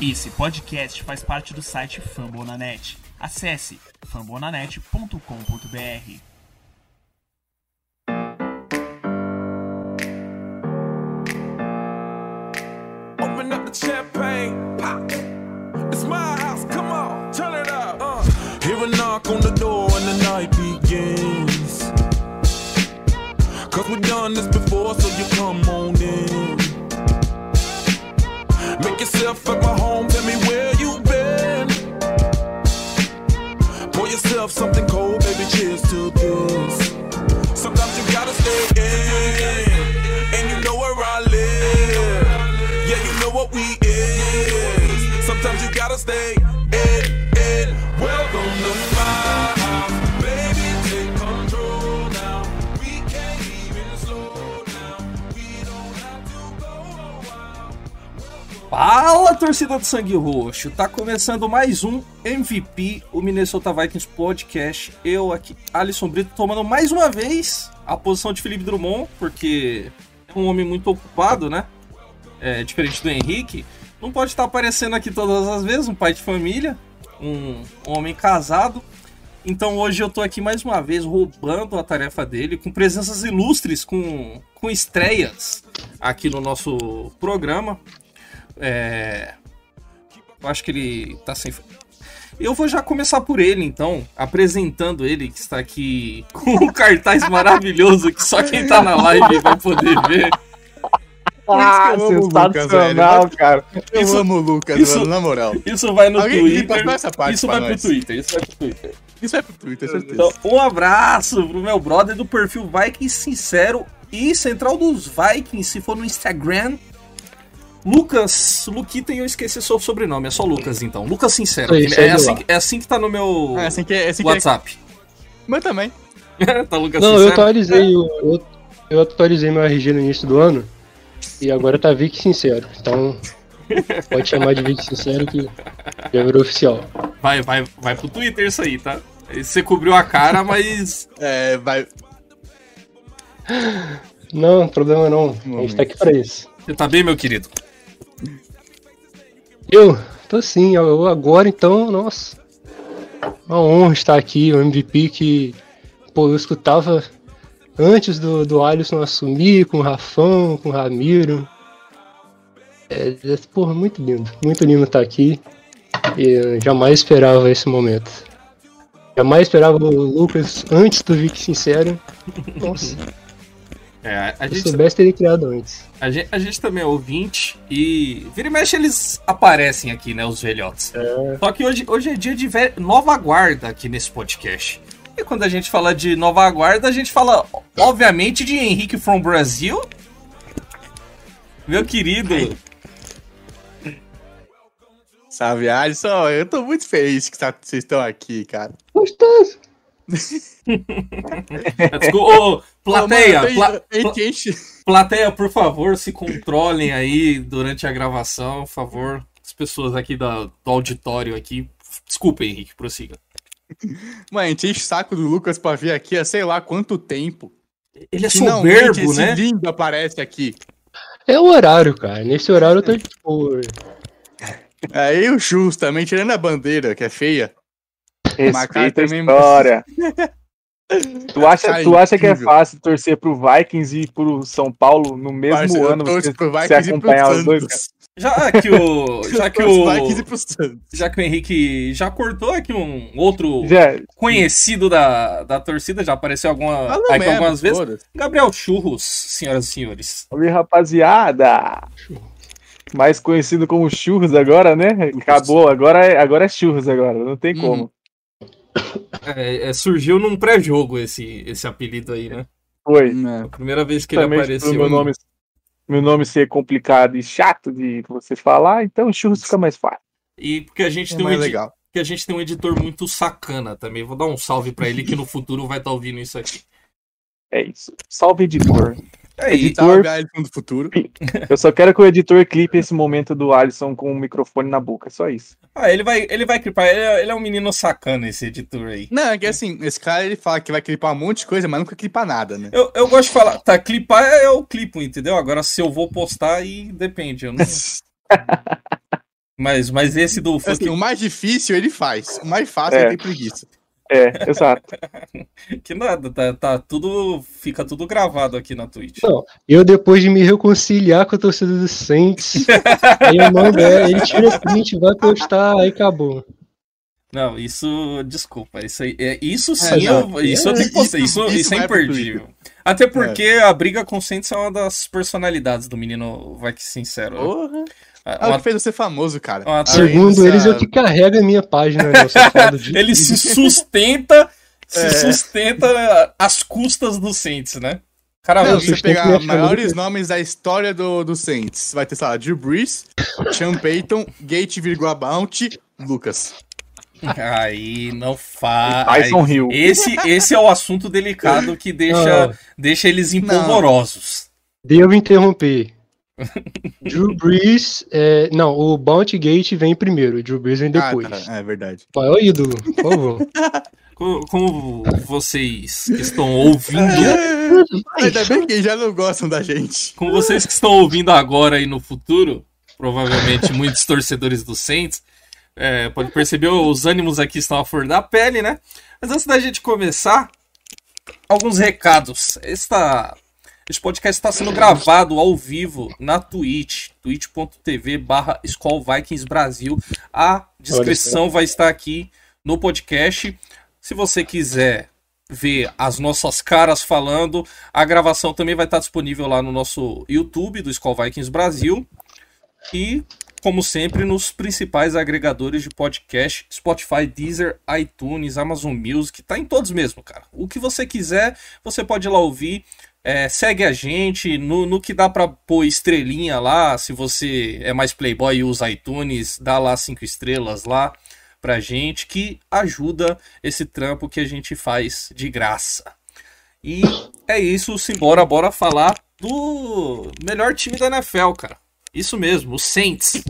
Esse podcast faz parte do site Fambonanet. Acesse fambonanet.com.br. Open up the champagne. It's my house, come on, turn it up. Uh. Hear a knock on the door the night begins. Cause we've done this before, so you come on in. Yourself at my home, tell me where you been. Pour yourself something cold, Fala, torcida do Sangue Roxo! Tá começando mais um MVP, o Minnesota Vikings Podcast. Eu aqui, Alisson Brito, tomando mais uma vez a posição de Felipe Drummond, porque é um homem muito ocupado, né? É, diferente do Henrique. Não pode estar aparecendo aqui todas as vezes, um pai de família, um, um homem casado. Então hoje eu tô aqui mais uma vez roubando a tarefa dele, com presenças ilustres, com, com estreias aqui no nosso programa. É... Eu acho que ele tá sem. Eu vou já começar por ele, então, apresentando ele, que está aqui com um cartaz maravilhoso que só quem tá na live vai poder ver. Ah, eu amo Lucas, cara. Eu Isso- amo o Lucas, isso- mano, na moral. Isso vai no Alguém Twitter. limpa essa parte isso vai pro nós. Twitter, isso vai pro Twitter. Isso é pro Twitter, certeza. Então, um abraço pro meu brother do perfil Vikings Sincero e Central dos Vikings, se for no Instagram. Lucas, Luquita e eu esqueci seu sobrenome, é só Lucas então. Lucas Sincero. Aí, é, assim, que- é assim que tá no meu É assim que é. Assim que é. WhatsApp. Mas também. tá Lucas Não, eu Sincero? atualizei, o- eu, eu atualizei meu RG no início do ano e agora tá Vic Sincero. Então pode chamar de Vic Sincero que já virou oficial. Vai, vai, vai pro Twitter isso aí, tá? Você cobriu a cara, mas. É, vai. Não, problema não. A gente tá aqui pra isso. Você tá bem, meu querido? Eu tô sim, eu agora então, nossa. Uma honra estar aqui, o MVP que pô, eu escutava antes do, do Alisson assumir, com o Rafão, com o Ramiro. É, é, porra, muito lindo, muito lindo estar aqui. E jamais esperava esse momento. Jamais esperava o Lucas antes do Vic Sincero. Nossa, É, a se gente, soubesse teria criado antes. a, gente, a gente também é ouvinte e vira e mexe eles aparecem aqui, né, os velhotes. Só que hoje, hoje é dia de ve- nova guarda aqui nesse podcast. E quando a gente fala de nova guarda, a gente fala, obviamente, de Henrique from Brasil. Meu querido. Salve, Alisson. Eu tô muito feliz que tá- vocês estão aqui, cara. Gostoso! Desculpa, ô, plateia, mano, pla- gente- plateia, por favor, se controlem aí durante a gravação, por favor. As pessoas aqui da- do auditório aqui. Desculpa, Henrique, prossiga. Mano, a gente enche o saco do Lucas pra vir aqui há sei lá quanto tempo. Ele é Finalmente soberbo, esse né? lindo aparece aqui. É o horário, cara. Nesse horário eu tô tipo. Aí o justamente tirando a bandeira, que é feia. Respeita a também- história. Tu acha, Cara, tu acha que é fácil torcer pro Vikings e pro São Paulo no mesmo ano você, pro você Vikings acompanhar os dois? cara? Já que o. Já que e o. pro Santos. Já que o Henrique já cortou aqui um outro Já, conhecido da, da torcida, já apareceu alguma, Fala aqui algumas vezes. foda-se. Gabriel Churros, senhoras e senhores. Oi, rapaziada. Mais conhecido como Churros agora, né? Acabou, agora é, agora é Churros agora, não tem Uhum. como. É, é, surgiu num pré-jogo esse, esse apelido aí, né? Foi. É. A primeira vez que ele Também apareceu. pro meu nome, meu nome ser complicado e chato de você falar, então Churros fica mais fácil. E porque a gente É tem um legal. porque a gente tem um editor muito sacana também. Vou dar um salve pra ele que no futuro vai estar ouvindo isso aqui. É isso. Salve, editor. É, Editor. Alisson do futuro. Eu só quero que o editor clipe esse momento do Alisson com o microfone na boca, só isso. ah, ele vai, ele vai clipar. Ele é, ele é um menino sacana, esse editor aí. Não, é que assim, esse cara ele fala que vai clipar um monte de coisa, mas nunca clipa nada, né? Eu, eu gosto de falar, tá, clipar é eu clipo, entendeu? Agora se eu vou postar aí depende. Eu não... Mas, mas esse do Assim, o mais difícil ele faz. O mais fácil É. ele tem preguiça. É, exato. que nada, tá, tá tudo. Fica tudo gravado aqui na Twitch. Não, eu depois de me reconciliar com a torcida do Saints, aí eu mando, é, ele tira print, vai postar, aí acabou. Não, isso. Desculpa. Isso, aí, é, isso É, sim, exato. eu, isso eu tenho que postar. Isso, Isso- isso, é imperdível. Até porque a briga com o Saints é uma das personalidades do menino, vai que sincero. né? Porra. É Ah, o uma- que fez você famoso, cara. Uma- Segundo eles, é o que carrega a minha página, né? Ele se sustenta, se É. sustenta às custas do Saints, né? Cara, Não, você pegar maiores nomes da história do, do Saints, vai ter, sei lá, Drew Brees, Sean Payton, Gate, Bounty, Lucas. aí não faz. Tyson Hill. Esse, esse é o assunto delicado que deixa, Não. deixa eles empolvorosos. Devo interromper. Drew Brees, é, não, o Bounty Gate vem primeiro, o Drew Brees vem depois. Ah, tá, é verdade. Qual é o ídolo, por favor. Co- Como vocês que estão ouvindo, Ainda bem que já não gostam da gente. como vocês que estão ouvindo agora e no futuro, provavelmente muitos torcedores do Saints, é, pode perceber os ânimos aqui estão à flor da pele, né? Mas antes da gente começar, alguns recados. Esta, este podcast está sendo gravado ao vivo na Twitch, twitch.tv barra Vikings Brasil. A descrição vai estar aqui no podcast. Se você quiser ver as nossas caras falando, a gravação também vai estar disponível lá no nosso YouTube do Skull Vikings Brasil. E, como sempre, nos principais agregadores de podcast, Spotify, Deezer, iTunes, Amazon Music, tá em todos mesmo, cara. O que você quiser, você pode ir lá ouvir. É, segue a gente no, no que dá pra pôr estrelinha lá. Se você é mais playboy e usa iTunes, dá lá cinco estrelas lá pra gente, que ajuda esse trampo que a gente faz de graça. E é isso, simbora, bora falar do melhor time da NFL, cara. Isso mesmo, o Saints.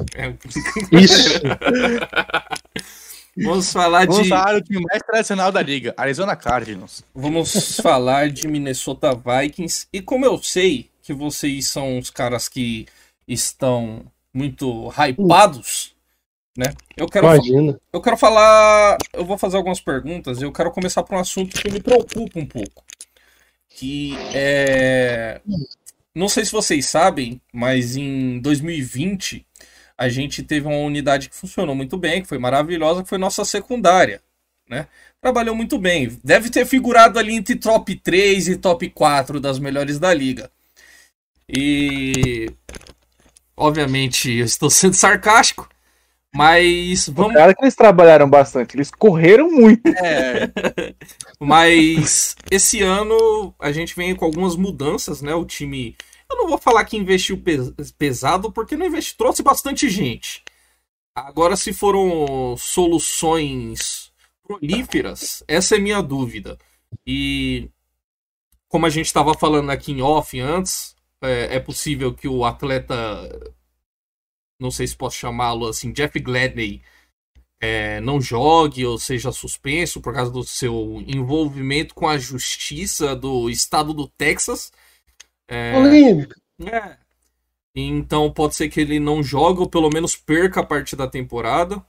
Isso. Vamos falar Vamos de. falar do time mais tradicional da liga, Arizona Cardinals. Vamos falar de Minnesota Vikings. E como eu sei que vocês são os caras que estão muito hypados, né? Eu quero, fa- Imagina. eu quero falar. Eu vou fazer algumas perguntas e eu quero começar por um assunto que me preocupa um pouco. Que é. Não sei se vocês sabem, mas em 2020 a gente teve uma unidade que funcionou muito bem, que foi maravilhosa, que foi nossa secundária, né? Trabalhou muito bem. Deve ter figurado ali entre top 3 e top 4 das melhores da liga. E obviamente eu estou sendo sarcástico, mas vamos Cara, que eles trabalharam bastante. Eles correram muito. É, Mas esse ano a gente vem com algumas mudanças, né? O time. Eu não vou falar que investiu pes- pesado, porque não investiu, trouxe bastante gente. Agora, se foram soluções prolíferas, essa é minha dúvida. E como a gente estava falando aqui em off antes, é, é possível que o atleta, não sei se posso chamá-lo assim, Jeff Gladney, é, não jogue ou seja suspenso por causa do seu envolvimento com a justiça do estado do Texas. É, Polêmica. é. Então pode ser que ele não jogue ou pelo menos perca a parte da temporada.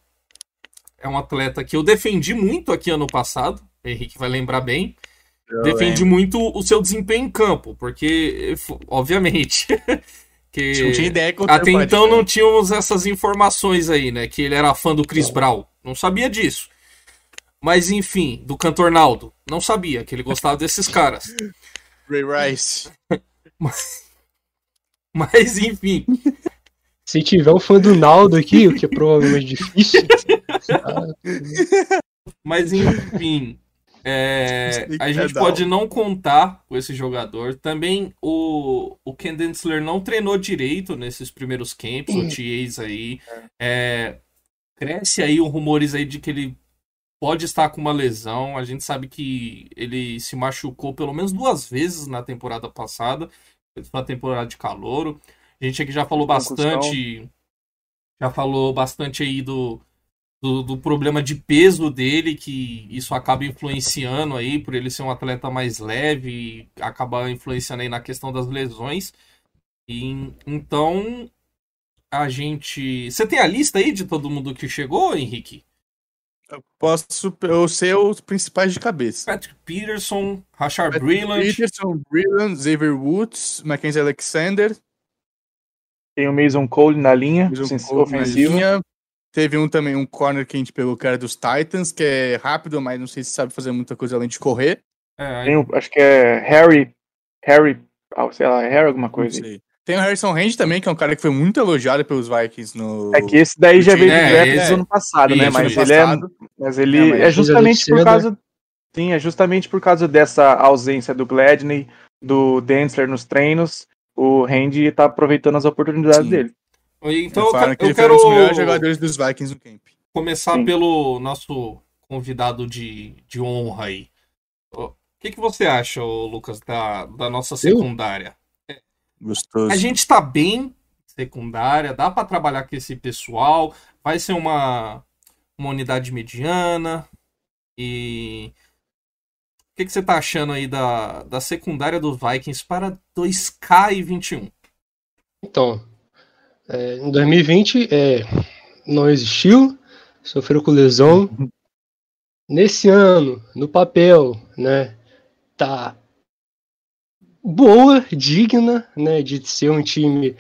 É um atleta que eu defendi muito aqui ano passado. O Henrique vai lembrar bem. defendi muito o seu desempenho em campo, porque, obviamente, que não tinha ideia que o até então não tínhamos essas informações aí, né? Que ele era fã do Chris Brown. Não sabia disso. Mas enfim, do Cantor Naldo. Não sabia que ele gostava desses caras. Ray Rice. Mas enfim, Se tiver um fã do Naldo aqui, o que é provavelmente difícil, mas enfim. é, a gente não. pode não contar com esse jogador. Também o, o Ken Densler não treinou direito nesses primeiros camps, o TAs aí. É, cresce aí um rumores aí de que ele pode estar com uma lesão. A gente sabe que ele se machucou pelo menos duas vezes na temporada passada, na temporada de calouro. A gente aqui já falou bastante, já falou bastante aí do, do, do problema de peso dele, que isso acaba influenciando aí, por ele ser um atleta mais leve, e acaba influenciando aí na questão das lesões. E, então, a gente. Você tem a lista aí de todo mundo que chegou, Henrique? Eu posso eu sei os principais de cabeça. Patrick Peterson, Rashard Breland. Peterson, Brilland, Xavier Woods, Mackenzie Alexander, Tem o Mason Cole na linha ofensiva. linha. Teve um também, um corner que a gente pegou, que era dos Titans, que é rápido, mas não sei se sabe fazer muita coisa além de correr. É, Tem o- acho que é Harry. Harry. ah, sei lá, Harry alguma Não coisa. sei. Tem o Harrison Range também, que é um cara que foi muito elogiado pelos Vikings no. É que esse daí já veio do É, draft do ano passado, né? isso, Mas ele é, mas ele É, mas é justamente por causa. Sim, é justamente por causa dessa ausência do Gladney, do Densler nos treinos. O Randy tá aproveitando as oportunidades Sim. dele. Então eu, quero- que eu foi um dos melhores quero jogadores dos Vikings no camp. começar Sim. pelo nosso convidado de, de honra aí. O que, que você acha, Lucas, da, da nossa secundária? Gostoso. A gente tá bem secundária, dá pra trabalhar com esse pessoal, vai ser uma, uma unidade mediana. E o que, que você tá achando aí da, da secundária dos Vikings para 2K e 21? Então, é, em 2020 é, não existiu, sofreu com lesão. Nesse ano, no papel, né, tá boa, digna, né, de ser um time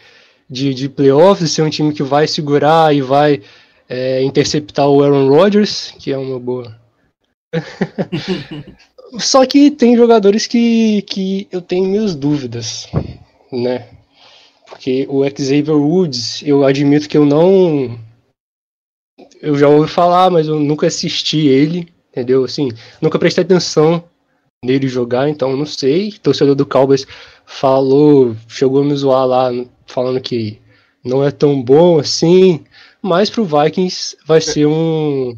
de, de playoffs, ser um time que vai segurar e vai é, interceptar o Aaron Rodgers, que é uma boa. Só que tem jogadores que, que eu tenho minhas dúvidas, né? Porque o Xavier Woods, eu admito que eu não. Eu já ouvi falar, mas eu nunca assisti ele, entendeu? Assim, nunca prestei atenção nele jogar, então eu não sei. Torcedor do Cowboys falou, chegou a me zoar lá, falando que não é tão bom assim. Mas pro Vikings vai ser um,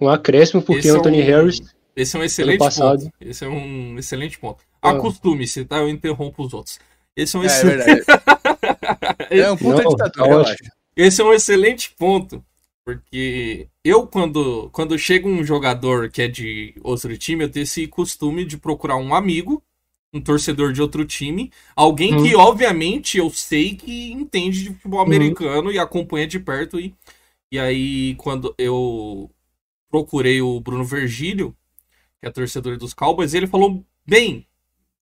um acréscimo, porque Esse é Anthony um- Harris. Esse é um excelente passado. ponto. Esse é um excelente ponto. Ah. Acostume-se, tá? Eu interrompo os outros. Esse é um, É, excel- verdade. É um puta Não, ditadura, eu acho. Esse é um excelente ponto. Porque eu, quando, quando chega um jogador que é de outro time, eu tenho esse costume de procurar um amigo, um torcedor de outro time, alguém Uhum. que, obviamente, eu sei que entende de futebol Uhum. americano e acompanha de perto. E, e aí, quando eu procurei o Bruno Virgílio, que é torcedor dos Cowboys, ele falou bem.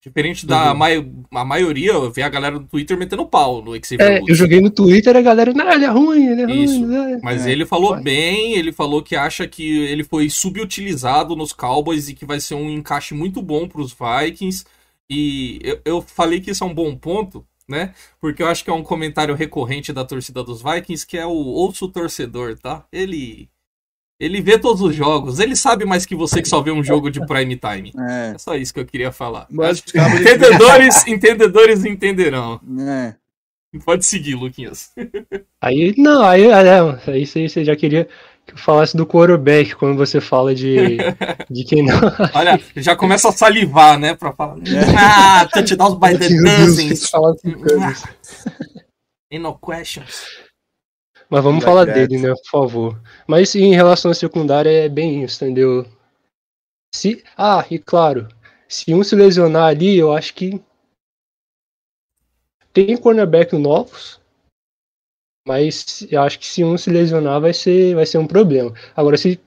Diferente da Uhum. mai a maioria, eu vi a galera do Twitter metendo pau no Xavier É, Woods. eu joguei no Twitter, a galera, não, ele é ruim, ele é ruim. Isso. né?" Mas É. ele falou Vai. bem, ele falou que acha que ele foi subutilizado nos Cowboys e que vai ser um encaixe muito bom para os Vikings. E eu, eu falei que isso é um bom ponto, né? Porque eu acho que é um comentário recorrente da torcida dos Vikings, que é o ouço torcedor, tá? Ele ele vê todos os jogos, ele sabe mais que você que só vê um jogo de prime time. É. É só isso que eu queria falar. Mas Entendedores, entendedores entenderão. É. Pode seguir, Luquinhas. Aí, não, aí, ah, não, aí você, você já queria que eu falasse do quarterback quando você fala de, de quem não. Olha, já começa a salivar, né? Pra falar. Ah, touchdowns by the dozens. assim. Ain't no questions. Mas vamos Vai falar direto. dele, né, por favor. Mas em relação à secundária é bem isso, entendeu? Se, ah, e claro, se um se lesionar ali, eu acho que tem cornerback novos, mas eu acho que se um se lesionar vai ser, vai ser um problema. Agora, se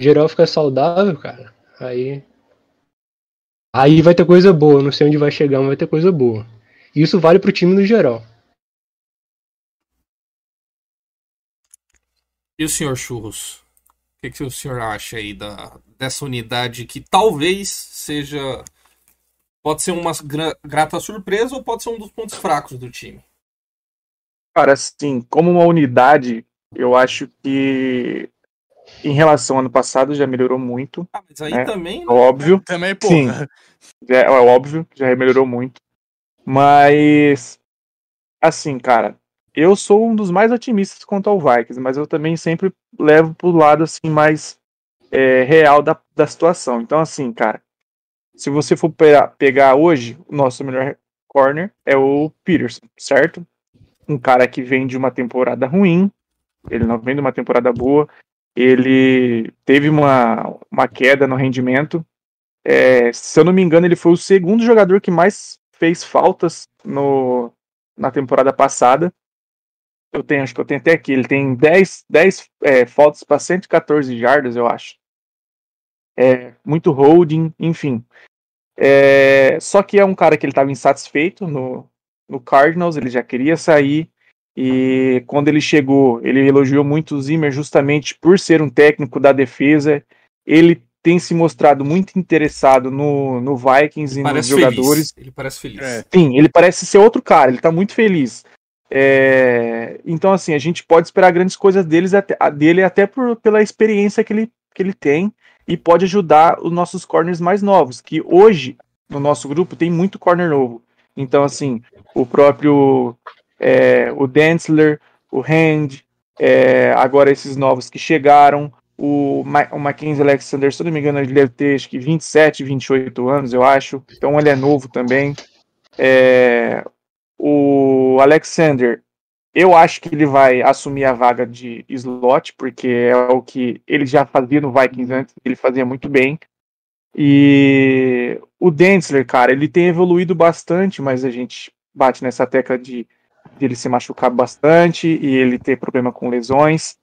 geral ficar saudável, cara, aí aí vai ter coisa boa. Não sei onde vai chegar, mas vai ter coisa boa. Isso vale pro time no geral. E o senhor Churros? O que, que o senhor acha aí da, dessa unidade que talvez seja. Pode ser uma gra- grata surpresa ou pode ser um dos pontos fracos do time? Cara, assim, como uma unidade, eu acho que em relação ao ano passado já melhorou muito. Ah, mas aí É, também. É né? óbvio. Também, pô. Sim. Já, é óbvio, já melhorou muito. Mas, assim, cara, eu sou um dos mais otimistas quanto ao Vikings, mas eu também sempre levo pro lado, assim, mais é, real da, da situação. Então, assim, cara, se você for pe- pegar hoje, o nosso melhor corner é o Peterson, certo? Um cara que vem de uma temporada ruim, ele não vem de uma temporada boa, ele teve uma, uma queda no rendimento, é, se eu não me engano, ele foi o segundo jogador que mais fez faltas no, na temporada passada. Eu tenho, acho que eu tenho até aqui. Ele tem 10, 10 é, faltas para 114 jardas, eu acho. É, muito holding, enfim. É, só que é um cara que ele estava insatisfeito no, no Cardinals, ele já queria sair. E quando ele chegou, ele elogiou muito o Zimmer justamente por ser um técnico da defesa. Ele tem se mostrado muito interessado no, no Vikings e nos jogadores. Feliz. Ele parece feliz. É. Sim, ele parece ser outro cara, ele tá muito feliz. É, então, assim, a gente pode esperar grandes coisas deles, até, dele até por, pela experiência que ele, que ele tem e pode ajudar os nossos corners mais novos, que hoje no nosso grupo tem muito corner novo. Então, assim, o próprio é, o Densler, o Hand, é, agora esses novos que chegaram, o, Ma o Mackenzie Alexander, se não me engano, ele deve ter acho que 27, 28 anos, eu acho. Então ele é novo também. É, o Alexander, eu acho que ele vai assumir a vaga de slot, porque é o que ele já fazia no Vikings antes, ele fazia muito bem. E o Densler, cara, ele tem evoluído bastante, mas a gente bate nessa tecla de, de ele se machucar bastante e ele ter problema com lesões.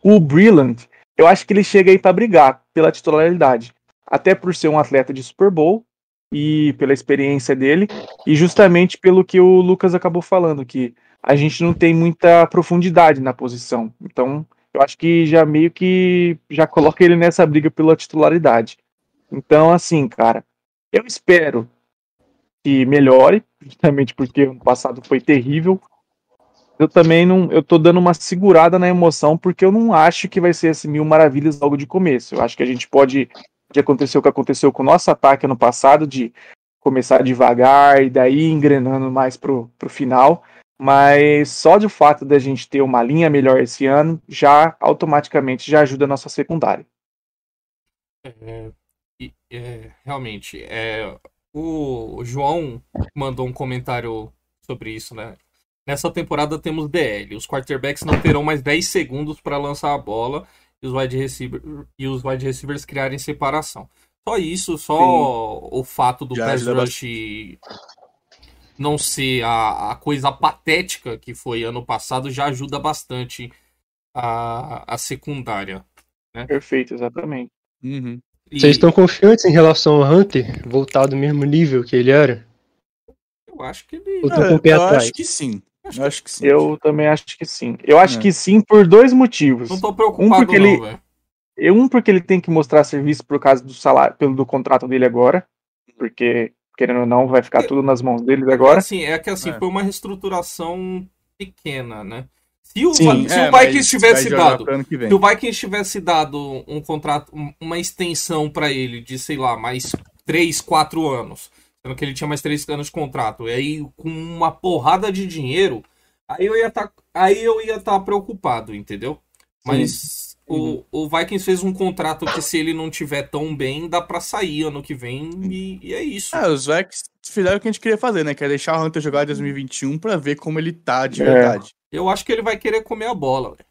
O Brilland, eu acho que ele chega aí para brigar pela titularidade, até por ser um atleta de Super Bowl e pela experiência dele, e justamente pelo que o Lucas acabou falando, que a gente não tem muita profundidade na posição. Então, eu acho que já meio que já coloca ele nessa briga pela titularidade. Então, assim, cara, eu espero que melhore, justamente porque o passado foi terrível. Eu também não, eu tô dando uma segurada na emoção, porque eu não acho que vai ser assim mil maravilhas logo de começo. Eu acho que a gente pode que aconteceu o que aconteceu com o nosso ataque ano passado, de começar devagar e daí engrenando mais pro, pro final. Mas só de fato da gente ter uma linha melhor esse ano, já automaticamente já ajuda a nossa secundária. É, é, realmente, é, o João mandou um comentário sobre isso, né? Nessa temporada temos DL. Os quarterbacks não terão mais 10 segundos para lançar a bola e os wide, receiver, e os wide receivers criarem separação. Só isso, só Sim. o fato do pass rush não ser a, a coisa patética que foi ano passado já ajuda bastante a, a secundária. Né? Perfeito, exatamente. Uhum. E... Vocês estão confiantes em relação ao Hunter voltar do mesmo nível que ele era? Eu acho que ele. Eu, é, eu acho que sim. Eu acho que sim. Eu também acho que sim. Eu acho é. que sim por dois motivos. Não tô preocupado, um porque não, ele... velho. Um, porque ele tem que mostrar serviço por causa do salário, pelo do contrato dele agora. Porque, querendo ou não, vai ficar tudo nas mãos deles agora. Assim, é que assim, é. foi uma reestruturação pequena, né? Se o, Sim, se é, o Vikings tivesse dado. Se o Vikings tivesse dado um contrato, uma extensão para ele de, sei lá, mais 3, 4 anos sendo que ele tinha mais três anos de contrato. E aí, com uma porrada de dinheiro, aí eu ia tá, aí eu ia estar tá preocupado, entendeu? Mas o, o Vikings fez um contrato que se ele não tiver tão bem, dá para sair ano que vem e, e, é isso. É, os Vikings fizeram o que a gente queria fazer, né? Que é deixar o Hunter jogar em 2021 para ver como ele tá de é. verdade. Eu acho que ele vai querer comer a bola, velho.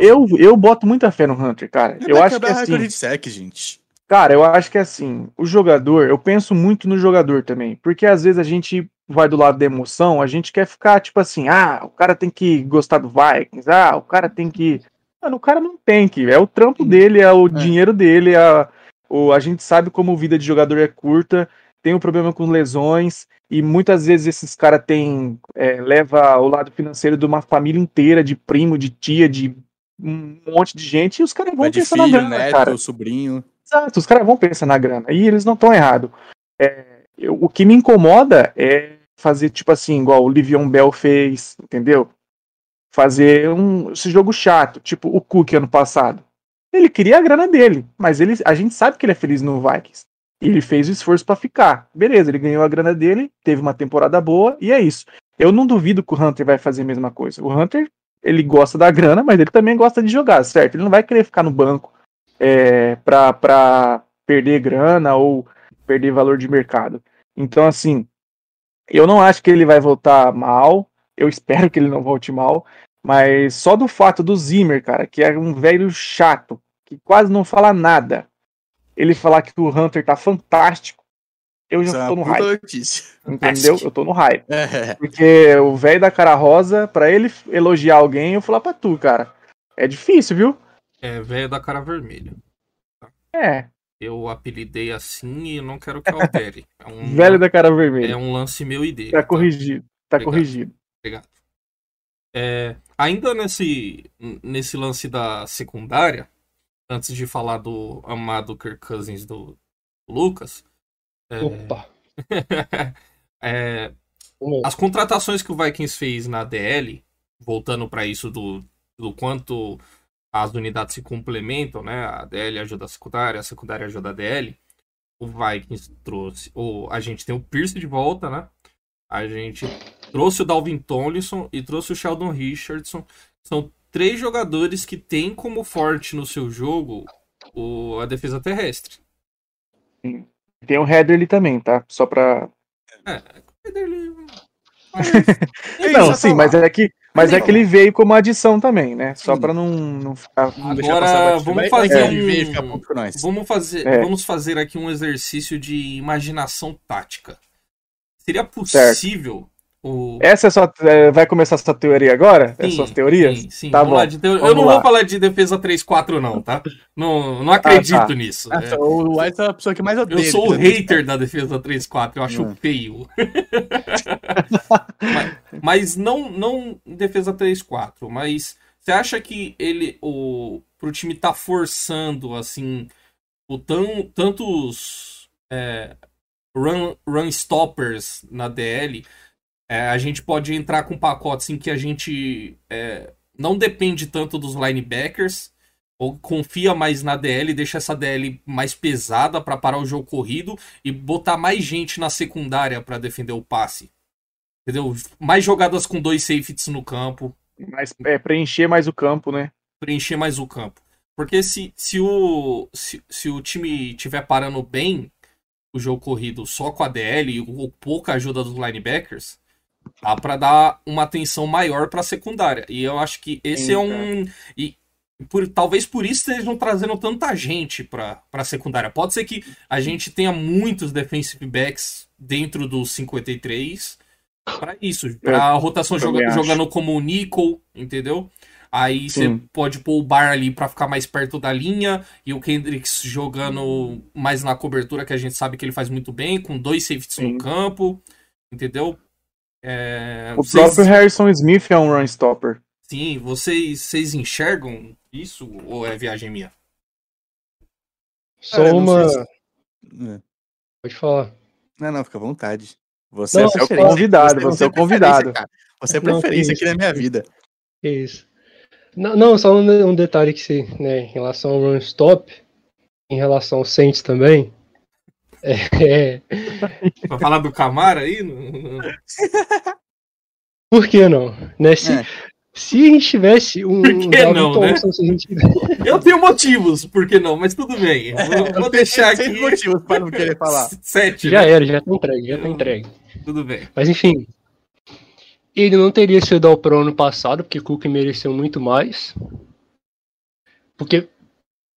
Eu, eu, eu, boto muita fé no Hunter, cara. Ele eu acho que assim, de sec, gente. Cara, eu acho que é assim, o jogador, eu penso muito no jogador também, porque às vezes a gente vai do lado da emoção, a gente quer ficar tipo assim, ah, o cara tem que gostar do Vikings, ah, o cara tem que. Mano, o cara não tem que, é o trampo dele, é o é. dinheiro dele, é o, a gente sabe como a vida de jogador é curta, tem um problema com lesões, e muitas vezes esses caras têm. É, leva o lado financeiro de uma família inteira, de primo, de tia, de um monte de gente, e os caras vão pensar na grana, neto, cara. sobrinho. Exato, os caras vão pensar na grana. E eles não estão errados. É, o que me incomoda é fazer, tipo assim, igual o Livion Bell fez, entendeu? Fazer um, esse jogo chato, tipo o Cook ano passado. Ele queria a grana dele, mas ele, a gente sabe que ele é feliz no Vikings. Ele fez o esforço para ficar. Beleza, ele ganhou a grana dele, teve uma temporada boa, e é isso. Eu não duvido que o Hunter vai fazer a mesma coisa. O Hunter, ele gosta da grana, mas ele também gosta de jogar, certo? Ele não vai querer ficar no banco é, para perder grana ou perder valor de mercado. Então, assim, eu não acho que ele vai voltar mal. Eu espero que ele não volte mal. Mas só do fato do Zimmer, cara, que é um velho chato, que quase não fala nada, ele falar que o Hunter tá fantástico, eu Isso é já tô no hype. notícia. Entendeu? Eu tô no hype. É. Porque o velho da cara rosa, pra ele elogiar alguém, eu falar pra tu, cara. É difícil, viu? É, velho da cara vermelha. É. Eu apelidei assim e não quero que altere. É um, Velho da cara vermelha. é um lance meu e dele. Tá tá? corrigido. Tá Obrigado. corrigido. Obrigado. É, ainda nesse, nesse lance da secundária, antes de falar do amado Kirk Cousins do Lucas, é, Opa. é, as contratações que o Vikings fez na DL, voltando para isso do, do quanto as unidades se complementam, né? A DL ajuda a secundária, a secundária ajuda a DL. O Vikings trouxe, ou a gente tem o Pierce de volta, né? A gente trouxe o Dalvin Tomlinson e trouxe o Sheldon Richardson. São três jogadores que têm como forte no seu jogo o, a defesa terrestre. Tem o header ali também, tá? Só pra. É, ele- Não, já sim, mas é que. Mas é Não. que ele veio como adição também, né? Só pra não, não ficar. Não Agora, vamos fazer um-. Vamos fazer, É. vamos fazer aqui um exercício de imaginação tática. Seria possível o. Essa é sua. é, vai começar essa teoria agora? É Sim, suas teorias? Sim, sim. Tá Vamos bom. lá de teo- Eu não lá. vou falar de defesa 3-4, não, tá? Não, não acredito Ah, tá. nisso. Ah, É, O White é a pessoa que mais eu odeia. sou o hater da defesa 3-4, eu acho Hum. feio. mas, mas não, não defesa 3-4, mas você acha que ele, o, pro time tá forçando, assim, o tão, tantos é, run, run stoppers na DL, é, a gente pode entrar com pacotes em que a gente é, não depende tanto dos linebackers, ou confia mais na DL, deixa essa DL mais pesada para parar o jogo corrido e botar mais gente na secundária para defender o passe. Entendeu? Mais jogadas com dois safeties no campo, Mas é preencher mais o campo, né? preencher mais o campo. Porque se, se, o, se, se o time tiver parando bem o jogo corrido só com a DL ou pouca ajuda dos linebackers, dá pra dar uma atenção maior pra secundária. E eu acho que esse Sim, é um. E por, talvez por isso estejam trazendo tanta gente pra, pra secundária. Pode ser que a gente tenha muitos defensive backs dentro dos 53 pra isso, pra rotação também joga, jogando como o nickel, entendeu? Aí você pode pôr o Bar ali pra ficar mais perto da linha e o Kendricks jogando mais na cobertura, que a gente sabe que ele faz muito bem, com dois safeties Sim. no campo, entendeu? É, O vocês- próprio Harrison Smith é um run stopper. Sim, vocês, vocês enxergam isso ou é viagem minha? Só Cara, uma. sei É. Pode falar. Não, não, fica à vontade. Você Não, é é o convidado, você é o preferência, convidado. Você é Não, preferência aqui na minha vida. Que isso. Não, não, só um, um detalhe que se, né, em relação ao run stop, em relação ao Saints também. É, é, Pra falar do Camara aí? Por que não? Né, se, É. se a gente tivesse um. Por que não, né? Se a gente- Eu tenho motivos, por que não? Mas tudo bem. Vou, vou deixar aqui. motivos para não querer falar. Sete, já né? era, já tá entregue, já tá entregue. Tudo bem. Mas enfim. Ele não teria sido ao pro ano passado, porque Cook mereceu muito mais. Porque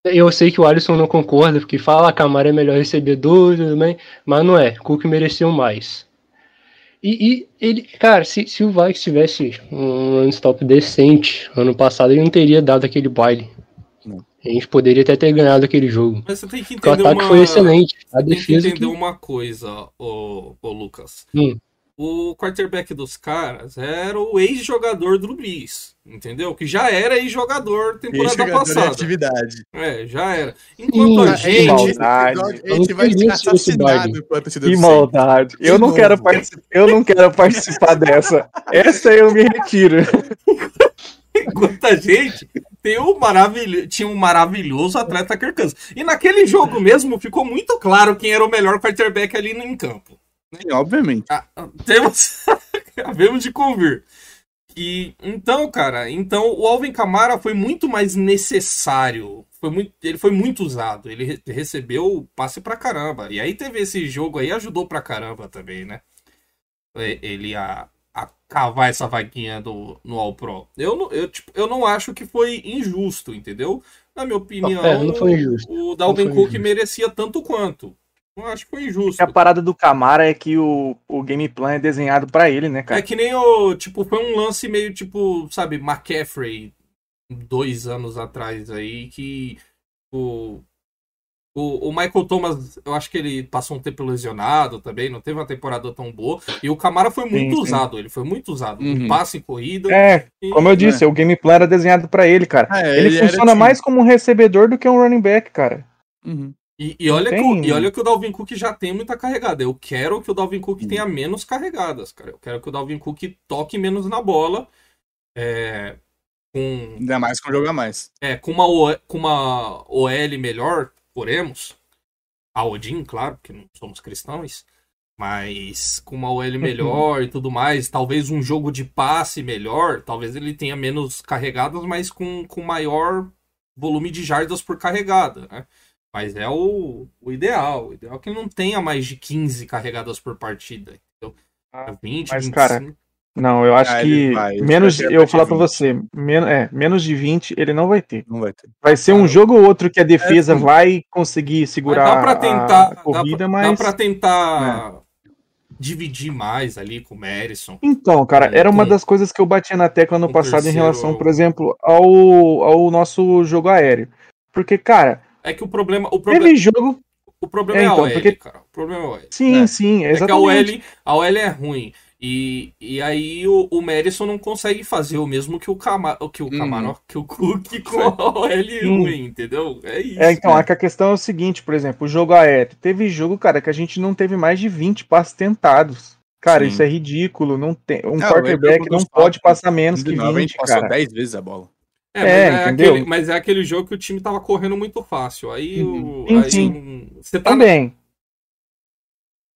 eu sei que o Alisson não concorda, porque fala que a Camara é melhor recebedor, tudo bem, mas não é. Cook mereceu mais. E, e ele, cara, se, se o Vikings tivesse um run stop decente ano passado, ele não teria dado aquele baile. Não. A gente poderia até ter ganhado aquele jogo. Mas você tem que Porque o entender ataque uma. foi excelente. A Tem que defesa entender que... uma coisa, ô, ô Lucas. Hum. O quarterback dos caras era o ex-jogador do Luiz, entendeu? Que já era ex-jogador temporada Esse jogador passada. atividade. É, já era. Enquanto a Sim, gente. maldade. A gente vai ser assassinado baile. pela torcida Que maldade. Eu não quero participar. Eu não quero participar dessa. Essa eu me retiro. Enquanto a gente tem um maravilho... tinha um maravilhoso atleta Kirk Cousins. E naquele jogo mesmo ficou muito claro quem era o melhor quarterback ali no, campo. Sim, obviamente. Ah, temos. Havemos de convir. E, então, cara, então o Alvin Kamara foi muito mais necessário. Foi muito, ele foi muito usado. Ele re- recebeu o passe pra caramba. E aí teve esse jogo aí, ajudou pra caramba também, né? Ele a, a cavar essa vaguinha do, no All Pro. Eu não, eu, tipo, eu não acho que foi injusto, entendeu? Na minha opinião, É, não foi injusto. o Dalvin Cook injusto. merecia tanto quanto. Eu acho que foi injusto. A parada do Camara é que o, o game plan é desenhado pra ele, né, cara? É que nem o. Tipo, foi um lance meio tipo, sabe, McCaffrey, dois anos atrás aí, que o. O, o Michael Thomas, eu acho que ele passou um tempo lesionado também, não teve uma temporada tão boa. E o Camara foi muito Sim, sim. usado, ele foi muito usado. Uhum. Um passe em corrida. É, e- como eu disse, o game plan era desenhado pra ele, cara. É, ele, era funciona time. mais como um recebedor do que um running back, cara. Uhum. E, e olha Não que, o- tem- e olha que o Dalvin Cook já tem muita carregada. Eu quero que o Dalvin Cook Hum. tenha menos carregadas, cara. Eu quero que o Dalvin Cook toque menos na bola. É, com, Ainda mais com jogo a mais. é, com, uma, O- com uma OL melhor, oremos. A Odin, claro, porque não somos cristãos. Mas com uma OL melhor e tudo mais, talvez um jogo de passe melhor, talvez ele tenha menos carregadas, mas com, com maior volume de jardas por carregada, né? Mas é o, o ideal. O ideal é que ele não tenha mais de 15 carregadas por partida. Então, Ah, 20, mas, 25. cara, Não, eu acho Ah, que vai, menos, eu vou falar de você, men é, menos de 20 ele não vai ter. Não vai ter. Vai ser um jogo ou outro que a defesa É, vai conseguir Mas segurar dá pra a- tentar, a corrida, dá, pra- mas... dá pra tentar dividir mais ali com o Madison. Então, cara, era uma das coisas que eu batia na tecla no com passado em terceiro- relação, por exemplo, ao, ao nosso jogo aéreo. Porque, cara, É que o problema, o problema, teve jogo. o problema É, é, a então, OL, porque- cara. O problema é a OL. Sim, É. sim, É que a exatamente. OL, a OL é ruim. E, e aí o, o Madison não consegue fazer o mesmo que o Camaro, que o Uhum. Camaro, ó, que o Cook com a OL ruim, entendeu? É isso. É, então, né? a questão é o seguinte, por exemplo, o jogo aéreo. Teve jogo, cara, que a gente não teve mais de 20 passes tentados. Cara, Sim. isso é ridículo. Não tem, um Não, quarterback não pode passar menos que 19, a 20, gente passou cara. 10 vezes a bola. É, mas É, é, entendeu? aquele, mas é aquele jogo que o time tava correndo muito fácil. Aí, o, Sim, aí sim. você tá na- Também.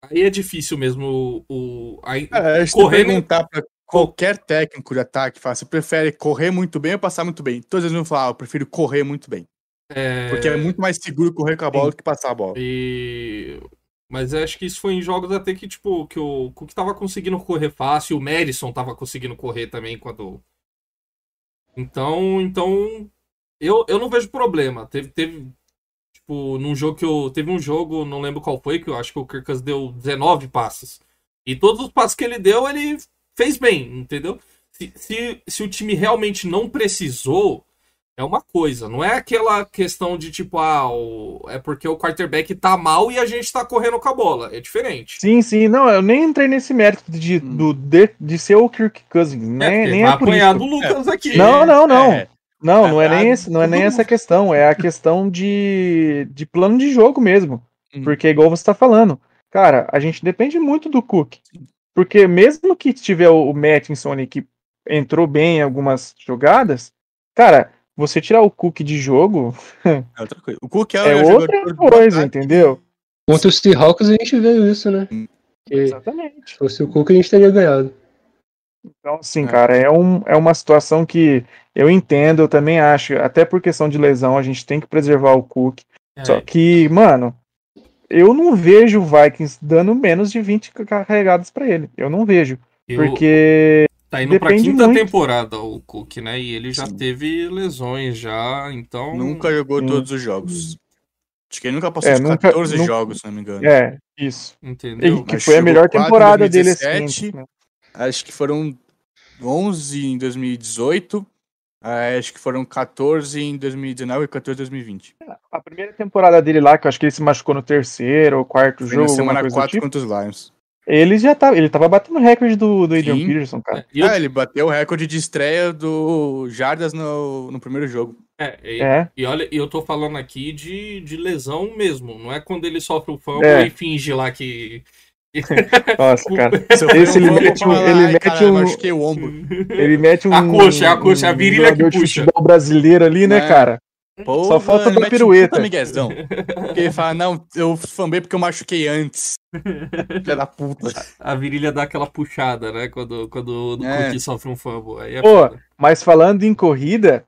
aí é difícil mesmo o, o aí, É, correndo perguntar pra qualquer técnico de ataque, fala, você prefere correr muito bem ou passar muito bem? Todos eles vão falar, ah, eu prefiro correr muito bem. é, Porque é muito mais seguro correr com a bola do que passar a bola. E... Mas eu acho que isso foi em jogos até que, tipo, que o Cook tava conseguindo correr fácil, o Madison tava conseguindo correr também quando. Então, então. Eu, eu não vejo problema. Teve, teve. Tipo, num jogo que eu. Teve um jogo, não lembro qual foi, que eu acho que o Kirkas deu 19 passes. E todos os passes que ele deu, ele fez bem, entendeu? Se, se, se o time realmente não precisou, é uma coisa, não é aquela questão de tipo, ah, o- é porque o quarterback tá mal e a gente tá correndo com a bola. É diferente. Sim, sim. Não, eu nem entrei nesse mérito de, Hum. do, de, de ser o Kirk Cousins. É, Nem, nem é por apanhar isso. do Lucas aqui. Não, não, não. É, Não, não é nem, Ah, esse, não é nem essa questão. É a questão de, de plano de jogo mesmo. Hum. Porque, igual você tá falando, cara, a gente depende muito do Cook. Porque mesmo que tiver o, o Mattinson ali que entrou bem em algumas jogadas, cara, você tirar o Cook de jogo é outra coisa. O Cook é, é outra coisa, entendeu? Contra os Seahawks a gente viu isso, né? Que Exatamente. se fosse o Cook a gente teria ganhado. Então, assim, É. cara, é, um, é uma situação que eu entendo, eu também acho, até por questão de lesão, a gente tem que preservar o Cook. É, Só que, mano, eu não vejo o Vikings dando menos de 20 carregadas pra ele. Eu não vejo. eu- Porque. Tá indo pra depende quinta muito. temporada o Cook, né? E ele já Sim. teve lesões já, então. Nunca jogou Hum. todos os jogos. Acho que ele nunca passou É, de nunca- 14 nunca- jogos, se não me engano. É, isso. Entendeu? E que Mas foi a melhor temporada dele 2017, assim. né? Acho que foram 11 em 2018. ah, Acho que foram 14 em 2019 e 14 em 2020. A primeira temporada dele lá, que eu acho que ele se machucou no terceiro ou quarto Foi jogo, na semana coisa do 4 tipo. contra os Lions. Ele já tava, ele tava batendo o recorde do, do Adrian Sim. Peterson, cara. E eu- Ah, ele bateu o recorde de estreia do Jardas no, no primeiro jogo. é, e, É. e olha, e eu tô falando aqui de, de lesão mesmo. Não é quando ele sofre o fumble É. e finge lá que. Nossa, cara. Esse ele mete um- fala, ele "Ai, mete caralho, um- Machuquei o ombro. Ele mete um. A coxa, a coxa, a um virilha que jogador de puxa. futebol brasileiro ali, né, É. cara? Pô, Só falta mano, dar mete um pirueta. miguezão. Porque ele fala, não, eu fambei porque eu machuquei antes. Filha da puta. A virilha dá aquela puxada, né? Quando, quando o É. Sofre um fumble. Aí é Pô, foda. Mas falando em corrida,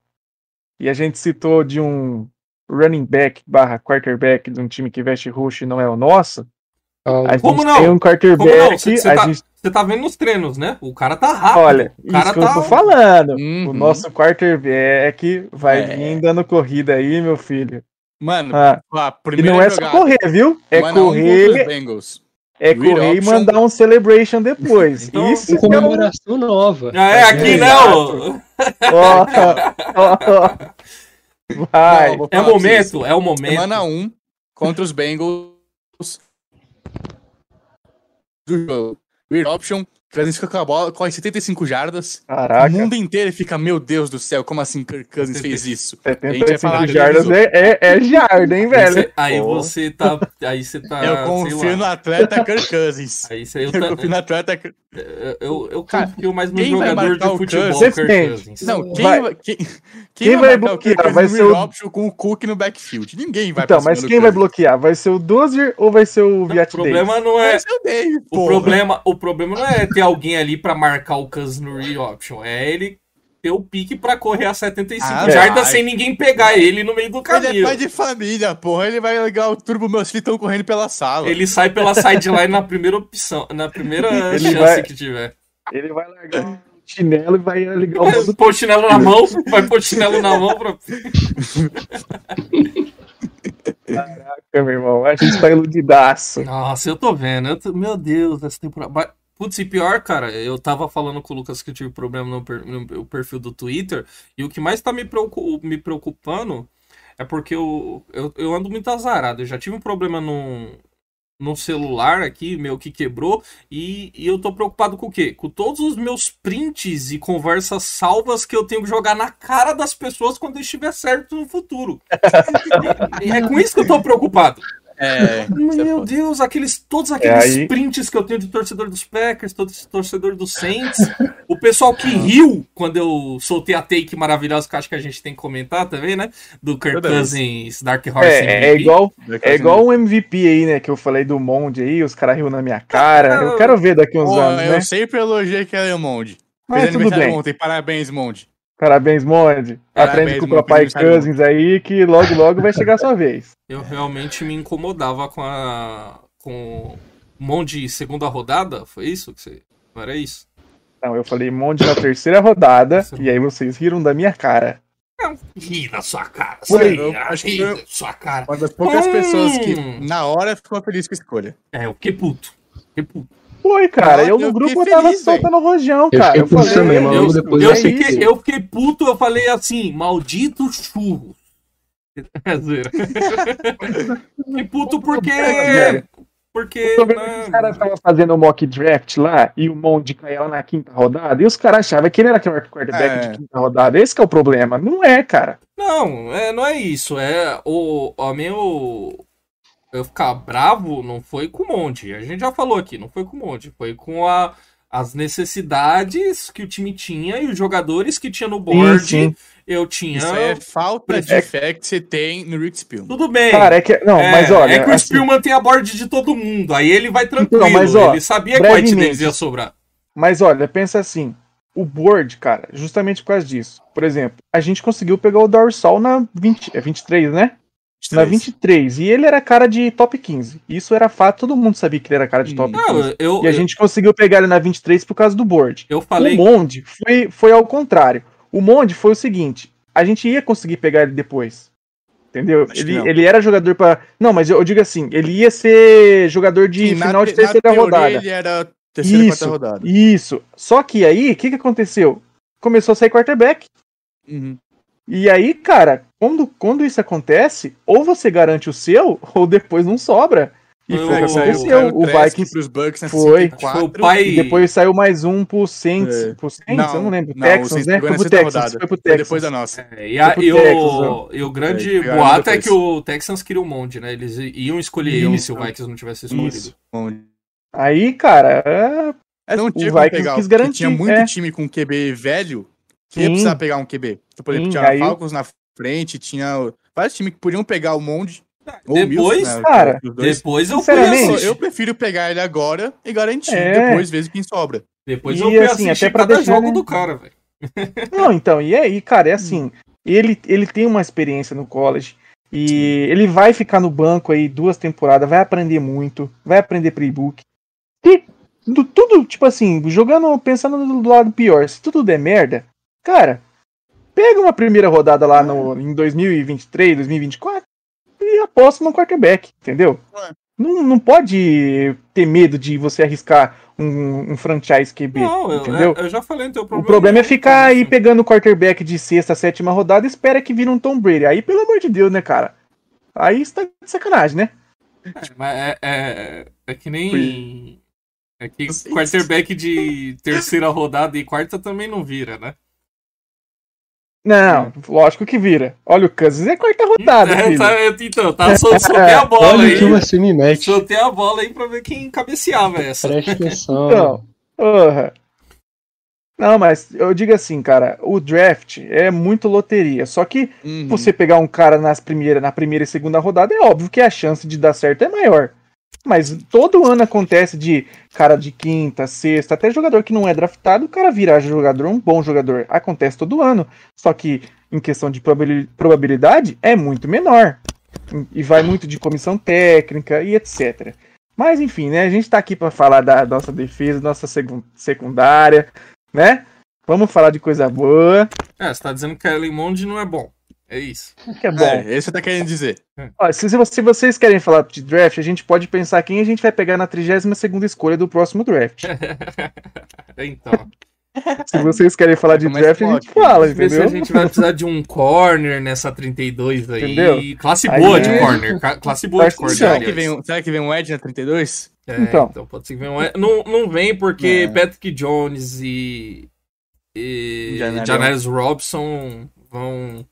e a gente citou de um running back barra quarterback de um time que veste roxo e não é o nosso, Ah, a gente Como não? tem um quarterback, Como não? Cê- cê a tá- gente, Você tá vendo nos treinos, né? O cara tá rápido. olha, o cara isso que tá. eu tô falando. Uhum. O nosso quarterback vai É. vir dando corrida aí, meu filho. Mano, Ah, a e primeira não é só jogada, correr, viu? É mano, um contra os correr, Bengals. é read correr e mandar um celebration depois. Então, Isso é o... comemoração nova. Ah, é, aqui não! Ó, ó, ó. Vai. Não, É o momento, é o momento. Semana 1 contra os Bengals do jogo. Weird option, Cousins fica com a bola, corre 75 jardas. Caraca. O mundo inteiro fica, meu Deus do céu, como assim Kirk Cousins fez isso? A gente vai 75 falar que jardas é, é, é jarda, hein, Aí velho? você- Aí você tá. Aí você tá. Eu sei confio lá. no atleta Kirk Cousins. Aí você, eu, Eu ta- confio no atleta Kirk eu, eu, eu Cara, confio mais no quem vai jogador de o futebol? Kirk. Cousins. Não, quem Vai- vai, quem, quem vai o Kirk bloquear? Vai ser o- com o Cook no backfield? Ninguém vai Então, mas quem vai bloquear? Vai ser o Dozier ou vai ser o o Viat problema não é. Vai ser o Dave, O problema, o problema não é ter alguém ali pra marcar o Cousins no read option. É ele ter o pique pra correr a 75 Ah, jardas vai. sem ninguém pegar ele no meio do Ele é caminho. pai de família, porra. Ele vai ligar o turbo, meus filhos estão correndo pela sala. Ele sai pela sideline na primeira opção, na primeira Ele chance vai- que tiver. Ele vai largar o chinelo e vai ligar o Vai modo pôr o chinelo na mão, vai pôr o chinelo na mão pra. Caraca, meu irmão. A gente tá iludidaço. Nossa, eu tô vendo. eu tô- Meu Deus, essa temporada. Putz, e pior, cara, eu tava falando com o Lucas que eu tive problema no, per- no perfil do Twitter, e o que mais tá me, preocu- me preocupando é porque eu, eu, eu ando muito azarado. Eu já tive um problema no, no celular aqui, meu que quebrou, e, e eu tô preocupado com o quê? Com todos os meus prints e conversas salvas que eu tenho que jogar na cara das pessoas quando estiver certo no futuro. E é com isso que eu tô preocupado. É. é Meu. Deus, aqueles, todos aqueles aí- prints que eu tenho de torcedor dos Packers, todo esse torcedor dos Saints. o pessoal que riu quando eu soltei a take maravilhosa que eu acho que a gente tem que comentar também, né? Do Kirk. Cousins, Dark Horse É, é MVP. igual, é igual um MVP aí, né? Que eu falei do Monde aí, os caras riu na minha cara. Eu quero ver daqui uns Pô, anos, eu né? sempre elogiei aquele Monde. Mas Fez tudo bem. ontem, parabéns, Monde. Parabéns, Monde. Parabéns, Aprende com o Monde, papai Cousins aí, que logo, logo vai chegar a sua vez. Eu realmente me incomodava com a. com o monte segunda rodada. Foi isso? que você. Não era isso? Não, eu falei Monde na terceira rodada, e aí vocês riram da minha cara. Ri na sua cara. Foi. ri, Eu acho que na sua cara. Uma das poucas Hum. pessoas que, na hora, ficou feliz com a escolha. É, eu fiquei puto. Fiquei puto. Foi, cara. Não, eu no eu grupo eu tava feliz, soltando rojão, Eu cara. Eu puto falei, também, eu- depois eu, eu fiquei, eu fiquei puto, eu falei assim, maldito churro. É. Fiquei puto porque. Porque. É que os caras estavam fazendo o mock draft lá e o Monde caía lá na quinta rodada e os caras achavam que ele era quarterback É. de quinta rodada. Esse que é o problema. Não é, cara. Não, é, não é isso. É o, o meu. Eu ficar bravo não foi com o Monte. A gente já falou aqui, não foi com o Monte. Foi com a, as necessidades que o time tinha e os jogadores que tinha no board. sim. Eu tinha. Isso é falta de É- fé que você tem no Rick Spill. Tudo bem. Cara, é que. Não, É, mas olha. é que o assim, Spielman tem a board de todo mundo. Aí ele vai tranquilo. Então, mas, ó, ele sabia que o White. Davis ia sobrar. Mas olha, pensa assim. O board, cara, justamente por causa disso. Por exemplo, a gente conseguiu pegar o Dorsal na 20, é 23, né? Na 23. E ele era cara de top 15. Isso era fato, todo mundo sabia que ele era cara de top Hum. 15. Não, eu, E a gente conseguiu pegar ele na 23 por causa do board. eu falei. O Monde foi, foi ao contrário. O Monde foi o seguinte: a gente ia conseguir pegar ele depois. Entendeu? Acho Ele, não. ele era jogador pra. Não, mas eu, eu digo assim: ele ia ser jogador de Sim, na final de te- terceira rodada. Ele era terceira e quarta Isso, rodada. isso. Só que aí, o que, que aconteceu? Começou a sair quarterback. Uhum. E aí, cara, quando, quando isso acontece, ou você garante o seu, ou depois não sobra. E Foi foi o que o- aconteceu. O Trask Vikings pros Bucks na foi. 54. Foi o pai- E depois saiu mais um pro Saints. É. Pro Saints? eu não lembro. não, Texans, o né? Foi pro Texans. rodada. Foi pro Foi Texans. depois da nossa. É, e, a- Foi e o, Texans, e o grande É, boato é que o Texans queria um monte, né? Eles iam escolher ele Isso. se o Vikings não tivesse escolhido. Isso. Aí, cara, é... Não tinha o Vikings pegar, quis garantir, tinha muito é. time com QB velho que ia Sim. precisar pegar um QB. Então, por exemplo, Sim, tinha aí- Falcons na frente, tinha vários times que podiam pegar o Monde. Depois, Mills, né, cara. Depois eu Sinceramente, Eu, prefiro pegar ele agora e garantir, É. depois vejo quem sobra. Depois E, eu fui assim, até pra cada deixar, jogo né? do cara, velho. Não, então, e aí, cara, é assim, ele, ele tem uma experiência no college e ele vai ficar no banco aí duas temporadas, vai aprender muito, vai aprender playbook. E do- tudo, tipo assim, jogando, pensando do lado pior, se tudo der merda, cara, pega uma primeira rodada lá no, em 2023, 2024, e aposta no quarterback, entendeu? Não, não pode ter medo de você arriscar um, um franchise QB, Não, eu, entendeu? eu já falei, tem O problema. problema é ficar aí assim. pegando o quarterback de sexta, sétima rodada e espera que vira um Tom Brady. Aí, pelo amor de Deus, né, cara? Aí você tá de sacanagem, né? Mas é, é, é que nem. É que quarterback de terceira rodada e quarta também não vira, né? Não, lógico que vira. Olha o Kansas é quarta rodada, É, filho. tá, eu- então, tá, sol- soltei a bola Olha o aí. que você me mete. Soltei a bola aí pra ver quem cabeceava essa. Preste atenção. Não. Porra. Não, mas eu digo assim, cara, o draft é muito loteria. Só que Uhum. você pegar um cara nas primeira, na primeira e segunda rodada, é óbvio que a chance de dar certo é maior. Mas todo ano acontece de cara de quinta, sexta, até jogador que não é draftado, o cara virar jogador, um bom jogador. Acontece todo ano. Só que em questão de probabili- probabilidade é muito menor. E vai muito de comissão técnica e etc. Mas enfim, né? A gente tá aqui pra falar da nossa defesa, nossa secundária, né? Vamos falar de coisa boa, É, você tá dizendo que a Monde não é bom. É isso. que é bom. É, esse você tá querendo dizer. Ó, se, se vo- se vocês querem falar de draft, a gente pode pensar quem a gente vai pegar na 32 escolha do próximo draft. Então. Se vocês querem falar de Começa draft, a gente fala, Ver se a entendeu? gente vai precisar de um corner nessa 32 aí. Entendeu? Classe Aí boa é- de corner. Classe boa de corner. Será que, aliás. vem, um- será que vem um Ed na 32? É, Então. então. pode ser que venha um... Não, não vem porque É. Patrick Jones e, e. Janarius Robson vão,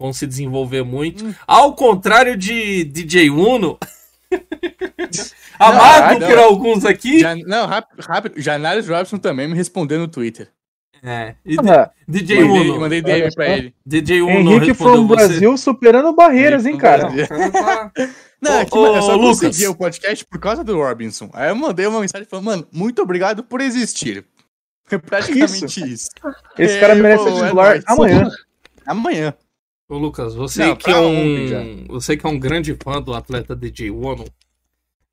vão se desenvolver muito. Hum. Ao contrário de DJ Uno, amado por alguns aqui. Já, não, rápido, rápido. Janários Robson também me respondeu no Twitter. É, e Ah, DJ Mandei, Uno. mandei DM pra ele. DJ Uno Henrique respondeu from você. Brasil superando barreiras, hein, cara? Não, Não, é Ô, eu só Lucas. consegui o podcast por causa do Robinson. Aí eu mandei uma mensagem falando, mano, muito obrigado por existir. Foi praticamente isso. Esse cara É, merece pô, é titular nóis. amanhã. Amanhã. Ô, Lucas, você Não, que é um. Você que é um grande fã do atleta DJ Uno,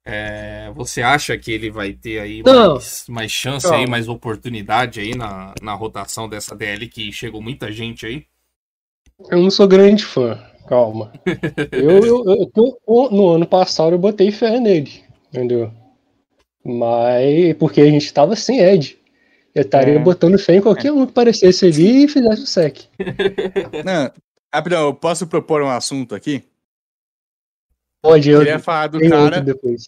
é, você acha que ele vai ter aí mais, mais chance Não. aí, mais oportunidade aí na, na rotação dessa DL que chegou muita gente aí? Eu não sou grande fã, calma. Eu, eu, eu tô- no ano passado eu botei fé nele, entendeu? Mas porque a gente tava sem Ed. Eu estaria É. botando fé em qualquer um que aparecesse ali e fizesse o sec. Não, rapidão, eu posso propor um assunto aqui? Pode, eu Queria falar do cara depois.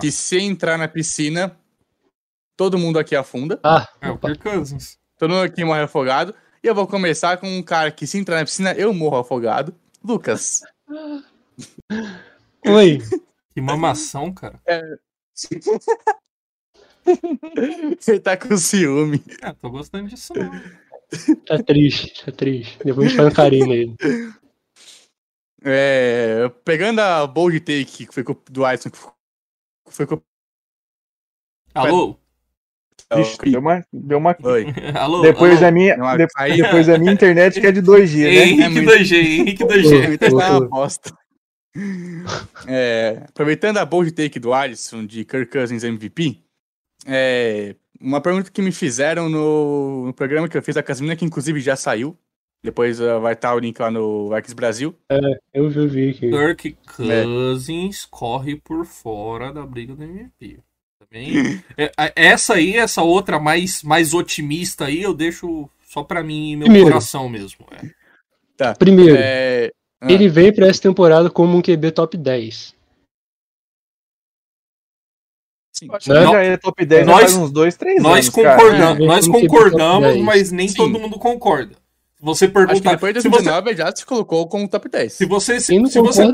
que se entrar na piscina, todo mundo aqui afunda. Ah, É o. Kirk Cousins. Todo mundo aqui morre afogado. E eu vou começar com um cara que se entrar na piscina, eu morro afogado. Lucas. Oi. Que mamação, cara. Ele tá com ciúme. É, tô gostando disso não. Tá triste, tá triste. Depois a gente faz um carinho nele. É, pegando a bold take que foi do Alisson, que foi com Alô? Vixe, deu uma, deu uma... Oi. Alô? Depois alô? da minha, Não, de- aí- depois da minha internet que é de 2G, né? Henrique É muito- 2G, Henrique 2G. Tá uma bosta. É, aproveitando a bold take do Alisson de Kirk Cousins MVP, é, uma pergunta que me fizeram no, no programa que eu fiz da Casimina, que inclusive já saiu. Depois uh, vai estar o link lá no X Brasil. Eu vi, eu vi aqui. Kirk Cousins corre por fora da briga do MVP. Também. É, a- essa aí, essa outra mais, mais otimista aí, eu deixo só pra mim e meu Primeiro. coração mesmo. é. Primeiro, É, ah. ele veio pra essa temporada como um QB top 10. Né? já é top 10 já Nós- faz uns 2, 3 Nós, anos, cara. concordam, É, nós concordamos, top 10. mas nem Sim. todo mundo concorda. Se você Acho que perguntar. depois de se, você, 2019 já se colocou como top 10. se, você, se, se você é.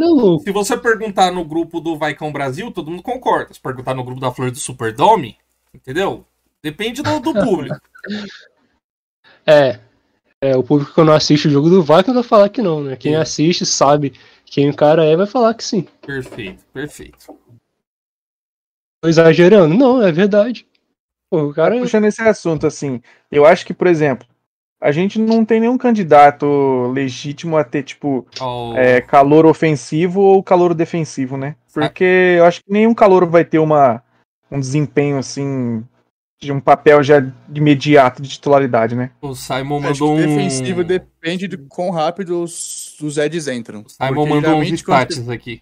Se você perguntar no grupo do Vaicão Brasil, todo mundo concorda. Se perguntar no grupo da Flor do Superdome, entendeu? Depende do, do público. É. É, o público que não assiste o jogo do Vikings vai falar que não, né? Quem Sim. assiste, sabe quem o cara é, vai falar que sim. Perfeito, perfeito. Tô exagerando? Não, é verdade. Pô, o cara. Puxando esse assunto, assim, eu acho que, por exemplo, a gente não tem nenhum candidato legítimo a ter, tipo, Ó, é, calor ofensivo ou calor defensivo, né? Porque eu acho que nenhum calor vai ter uma, um desempenho, assim, de um papel já de imediato de titularidade, né? O Simon Acho que mandou um. defensivo depende de quão rápido os os, Eds entram. Simon Porque mandou uns quando stats aqui.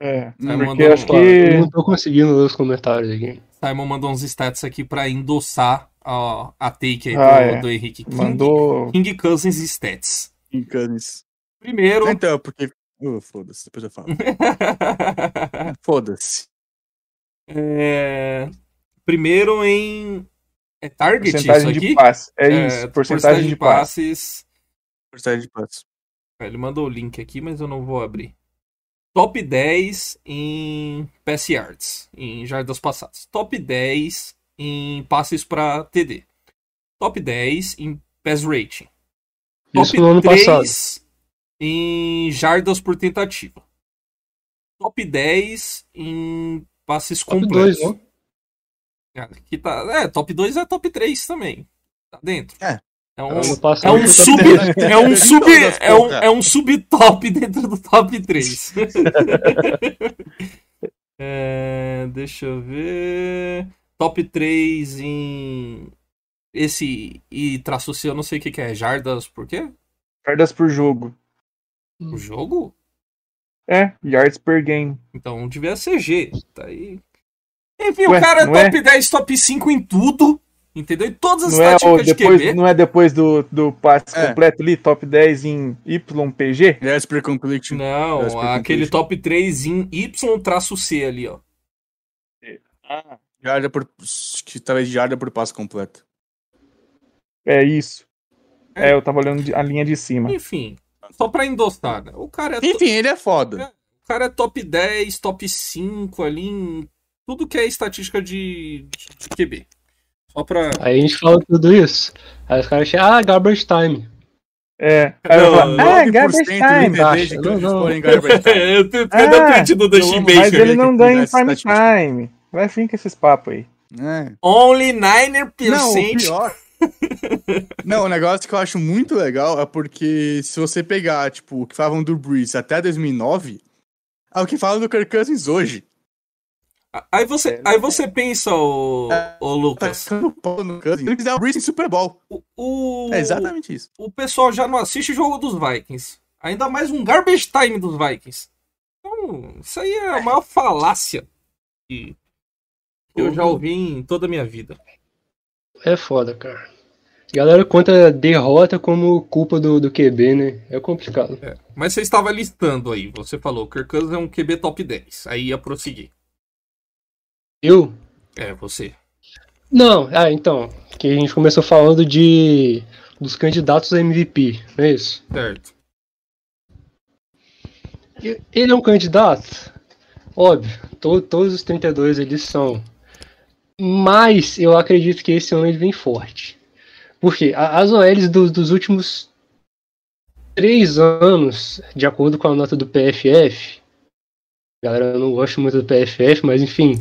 É, Simon porque mandou, acho eu que. não tô conseguindo ler os comentários aqui. Simon mandou uns stats aqui pra endossar ó, a take aí Ah, do, é. do Henrique. King, Mandou. King Cousins Stats. Encanes. Primeiro. Então, porque. Uh, foda-se, depois eu falo. Foda-se. É, Primeiro em. É target isso Porcentagem aqui? de passe. É, É, isso, porcentagem de passe. passes. Porcentagem de passe. Ele mandou o link aqui, mas eu não vou abrir. Top 10 em pass yards, em jardas passadas. Top 10 em passes para TD. Top 10 em pass rating. Top Isso no ano 3 passado. em jardas por tentativa. Top 10 em passes Top completos. 2, não? Aqui tá, é, top 2 é top 3 também. Tá dentro. É. É um, é um sub, 10. é um sub, é um, é um subtop dentro do top 3. É, deixa eu ver. Top 3 em. Esse e traço C, eu não sei o que, que é. Jardas, por quê? Yardas por jogo. O jogo? É, yards per game. Então devia ser G. Tá aí. Enfim, Ué, o cara é top é? 10, top 5 em tudo. Entendeu? Em todas as Não é, o estatísticas de depois, QB. não é depois do, do passe É. completo ali, top 10 em YPG? Yes, per completion. Não, Yes, per aquele completion. top 3 em Y-C ali, ó. Ah, Jarda por. Que talvez jarda por passe completo. é isso. É, eu tava olhando de- a linha de cima. Enfim, só pra endossar, né? O cara é, to- Enfim, ele é foda. o cara é top 10, top 5 ali em tudo que é estatística de, de QB. Só pra. Aí a gente fala tudo isso. Aí os caras acham, ah, garbage time. É. Aí eu Não, falo, ah, 9% garbage time. Não, não. time. eu tenho Ah, da tweet do Dustin Baker. Mas ele não ganha em prime time. Vai vir com esses papos aí. É. Only 9% Não, o pior. Não, o negócio que eu acho muito legal é porque se você pegar, tipo, o que falavam do Breeze até 2009, é o que falam do Kirk Cousins hoje. Aí você, aí você pensa, ô, ô Tá Lucas, Cousins. Ele quiser o Breeze em Super Bowl. o, o, É exatamente isso. o pessoal já não assiste o jogo dos Vikings. Ainda mais um garbage time dos Vikings. Então, isso aí é a maior falácia que que eu já ouvi em toda a minha vida. É foda, cara. Galera conta derrota como culpa do, do QB, né? É complicado. É, Mas você estava listando aí, você falou, Kirk Cousins é um QB top 10. Aí ia prosseguir. Eu? É, você. Não, ah, então. Que a gente começou falando de dos candidatos a MVP, não é isso? Certo. Ele é um candidato? Óbvio, to- todos os 32 eles são. Mas eu acredito que esse ano ele vem forte. Porque as OLs do- dos últimos três anos, de acordo com a nota do PFF, galera, eu não gosto muito do PFF, mas enfim,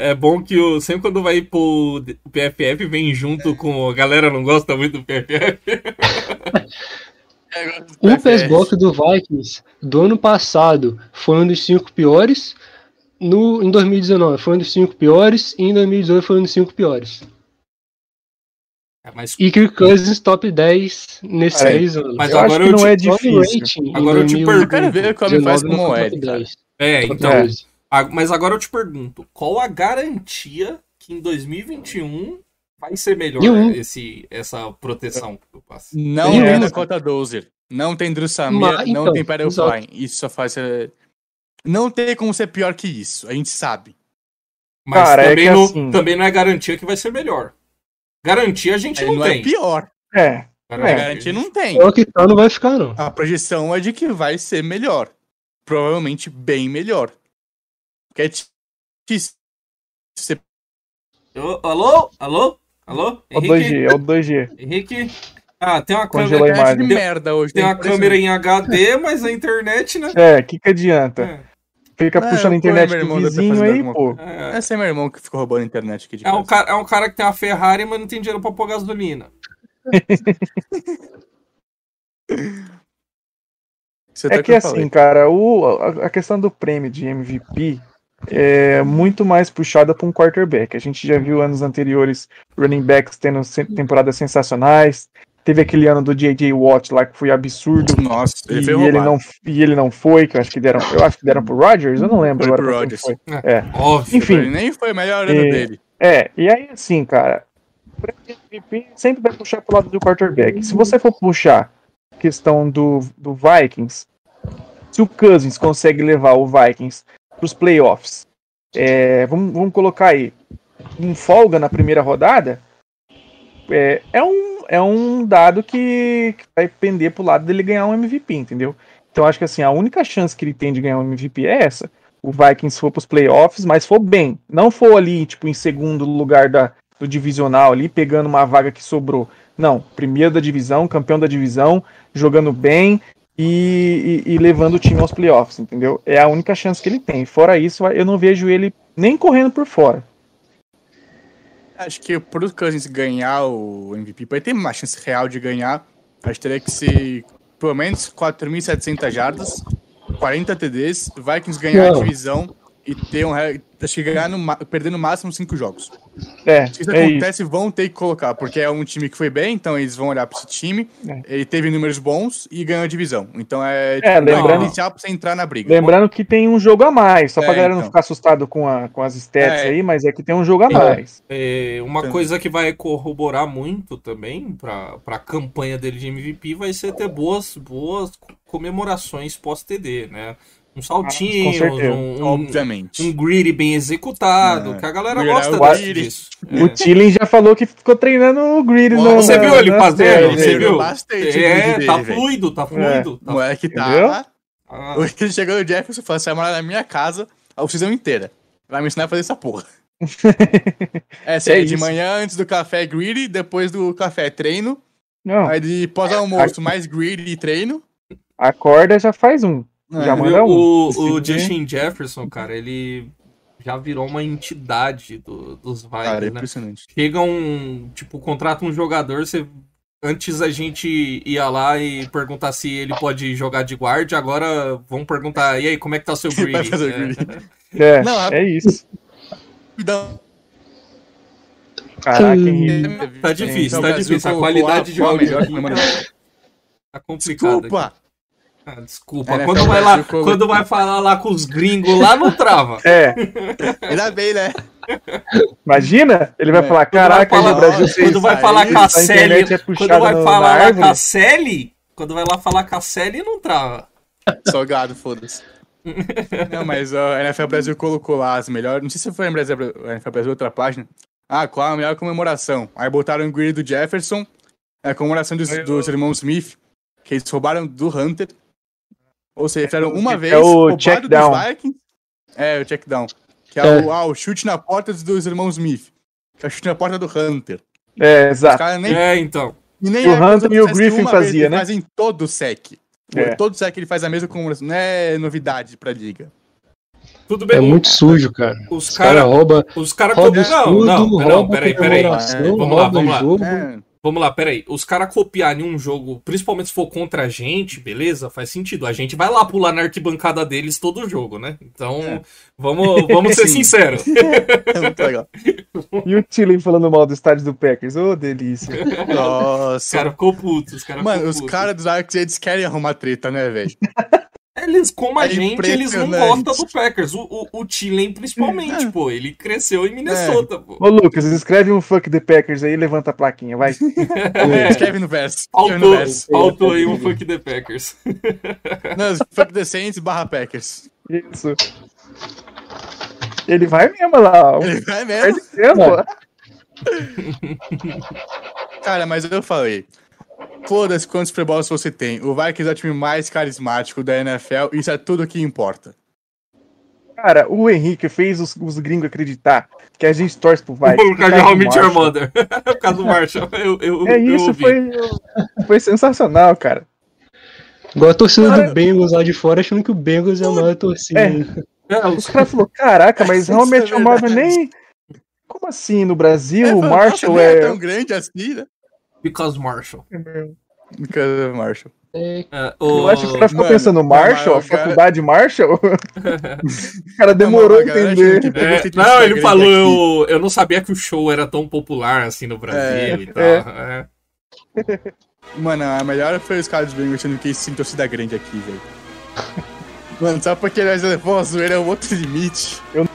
É bom que o, sempre quando vai pro o PFF vem junto com a galera não gosta muito do PFF. o PES Block do Vikings do ano passado foi um dos cinco piores. No, em 2019 foi um dos cinco piores. E em 2018 foi um dos cinco piores. É, mas E Kirk Cousins top 10 nesses três anos. mas eu agora acho que eu não te- é difícil. Agora eu te 2019 pergunto. Eu quero ver como ele faz como foi OL, top cara. 10, é, então, 12. a- mas agora eu te pergunto, qual a garantia que em 2021 vai ser melhor Nenhum. esse essa proteção que eu passo? Não tem Dakota Dozer. Não tem Drew Samir. Mas, não então, tem Perel. Isso só faz. é, Não tem como ser pior que isso. A gente sabe. Mas Cara, é também, que não, assim- também não é garantia que vai ser melhor. Garantia a gente Aí não, não tem. é pior. É. A Garantia, garantia não tem. É o que tá, não vai ficar, não. A projeção é de que vai ser melhor. Provavelmente bem melhor. Porque é você Ô, Alô? Alô? Alô? É o Henrique? 2G, é o 2G. Henrique? Ah, tem uma Congelou câmera, de merda hoje. tem tá uma impressionante. câmera em HD, mas a internet, né? É, o que, que adianta? É. Fica Não, puxando a eu internet do vizinho aí, pô. É, Esse é meu irmão que ficou roubando a internet aqui de é um casa. cara, é um cara que tem uma Ferrari, mas não tem dinheiro pra pôr gasolina. Você tá É que assim, cara, o, a, a questão do prêmio de MVP é muito mais puxada para um quarterback. A gente já viu anos anteriores running backs tendo temporadas sensacionais. Teve aquele ano do J.J. Watt lá que foi absurdo. Nossa, ele e, ele não, e ele não foi, que eu acho que deram, eu acho que deram pro Rodgers, eu não lembro Foi agora. pro Rodgers. foi. Óbvio. Enfim. Ele nem foi a melhor ano É. dele. É, e aí assim, cara, o prêmio de MVP sempre vai puxar pro lado do quarterback. Se você for puxar questão do, do Vikings, se o Cousins consegue levar o Vikings pros playoffs, é, vamos, vamos colocar aí, em folga na primeira rodada, é, é um, é um dado que, que vai pender pro lado dele ganhar um MVP, entendeu? Então acho que assim, a única chance que ele tem de ganhar um MVP é essa o Vikings for pros playoffs, mas for bem. Não for ali, tipo, em segundo lugar da, do divisional ali, pegando uma vaga que sobrou. Não, primeiro da divisão, campeão da divisão, jogando bem e, e- e levando o time aos playoffs, entendeu? É a única chance que ele tem. Fora isso, eu não vejo ele nem correndo por fora. Acho que pro Cousins ganhar o MVP, pra ele ter uma chance real de ganhar, acho que teria que ser pelo menos 4.700 jardas, 40 TDs, Vikings ganhar Não. a divisão e ter um. re- Acho que ganhar no, perder no máximo 5 jogos. É, Se isso é isso. acontece, vão ter que colocar, porque é um time que foi bem, então eles vão olhar pra esse time. É. Ele teve números bons e ganhou a divisão. Então é, É, lembrando- inicial pra você entrar na briga. Lembrando que tem um jogo a mais, só pra É, galera não então. ficar assustado com, a, com as stats É. aí, mas é que tem um jogo a É. mais. É, uma Então- coisa que vai corroborar muito também para a campanha dele de MVP vai ser ter boas, boas comemorações pós-TD, né? Um saltinho, certeza. um, um, Obviamente. um greedy bem executado, É. que a galera gosta é o desse- greedy. disso. O Tilling já falou que ficou treinando o Greedy Ó, no Você na- viu ele fazendo? Você viu? Bastante o É, tá dele, fluido, tá fluido. O Tá... moleque tá. Ah, Hoje ele chegou no Jefferson e falou: você vai morar na minha casa a oficina inteira. Vai me ensinar a fazer essa porra. é, sério, de isso. manhã antes do café é greedy, depois do café é treino, Não, aí de pós-almoço mais greedy e treino. acorda já faz um. É, Já Viu? manda um. O, o Justin Jefferson, cara, ele já virou uma entidade do- dos Vikings, Cara, é né? impressionante. Chega um, tipo, contrata um jogador, você antes a gente ia lá e perguntar se ele pode jogar de guard, agora vão perguntar, e aí, como é que tá o seu o É. É, Não, é isso. Caraca, Hum. Henrique. Tá difícil, tá difícil. A qualidade de áudio melhor aqui tá complicada. Desculpa! Ah, desculpa. NFL Quando vai, lá, colocou- quando vai falar lá com os gringos, lá não trava. É, Ainda bem, né? imagina, ele vai É. falar, Quando vai caraca, falar- o Brasil fez Quando vai isso falar com a é quando vai falar com a Sally, quando vai lá falar com a Sally, não trava. Salgado, foda-se. Não, mas a NFL Brasil colocou lá as melhores. Não sei se foi a NFL Brasil outra página. Ah, qual a melhor comemoração? Aí botaram o grid do Jefferson, a comemoração dos, dos irmãos Smith, que eles roubaram do Hunter. Ou seja, fizeram uma É vez o roubado check dos down. Vikings. É, o check down. Que é, É. O, ah, o chute na porta dos irmãos Smith. Que é o chute na porta do Hunter. É, Os exato. caras nem É, então. e nem O é Hunter e o Griffin vez, fazia, né? Faz em todo o sec. É. Todo sec ele faz a mesma comemoração. Não é novidade pra liga. Tudo bem. É muito sujo, cara. Os caras caras. roubam Os caras rouba copiam. Não, não, não, rouba peraí, peraí. comemoração, É, vamos lá, rouba vamos lá. Vamos lá, peraí. Os caras copiarem um jogo, principalmente se for contra a gente, beleza? Faz sentido. A gente vai lá pular na arquibancada deles todo jogo, né? Então, É. vamos, vamos ser sinceros. é muito legal. E o Tilling falando mal do estádio do Packers. Ô, delícia. Os Nossa. caras ficou puto, os caras Mano, ficou os puto. caras dos Arcs, eles querem arrumar treta, né, velho? Eles, como a É gente, eles não gostam do Packers. O, o, o Tillen, principalmente, É. pô. Ele cresceu em Minnesota, pô. Ô, Lucas, escreve um fuck the Packers aí e levanta a plaquinha, vai. Escreve no verso. Faltou, verso. faltou aí um funk the Packers. Não, fuck the Saints barra Packers. Isso. Ele vai mesmo lá. ó. Ele vai mesmo. Cara, mas eu falei. Foda-se quantos Super Bowls você tem. O Vikings é o time mais carismático da NFL. Isso é tudo que importa. Cara, o Henrique fez os, os gringos acreditar que a gente torce pro Vikings. Por causa de How Your. Mother. Por causa do Marshall. Eu, eu, É eu isso, ouvi. foi, foi sensacional, cara. Igual a torcida Cara- do Bengals lá de fora, achando que o Bengals é a maior torcida. É. É, Os caras falaram, caraca, mas realmente é o verdade. nem. Como assim? No Brasil, É, o Marshall nem é. tão grande assim, né? Because Marshall. Because of Marshall. É, Eu o... acho que o cara ficou Mano, pensando, Marshall? cara- faculdade Marshall? o cara demorou a entender. É, não, ele falou, eu, eu não sabia que o show era tão popular assim no Brasil É, e tal. É. Mano, a melhor foi os caras Bengals achando que isso torcida grande aqui, velho. Mano, só porque nós levou a zoeira é um outro limite. Eu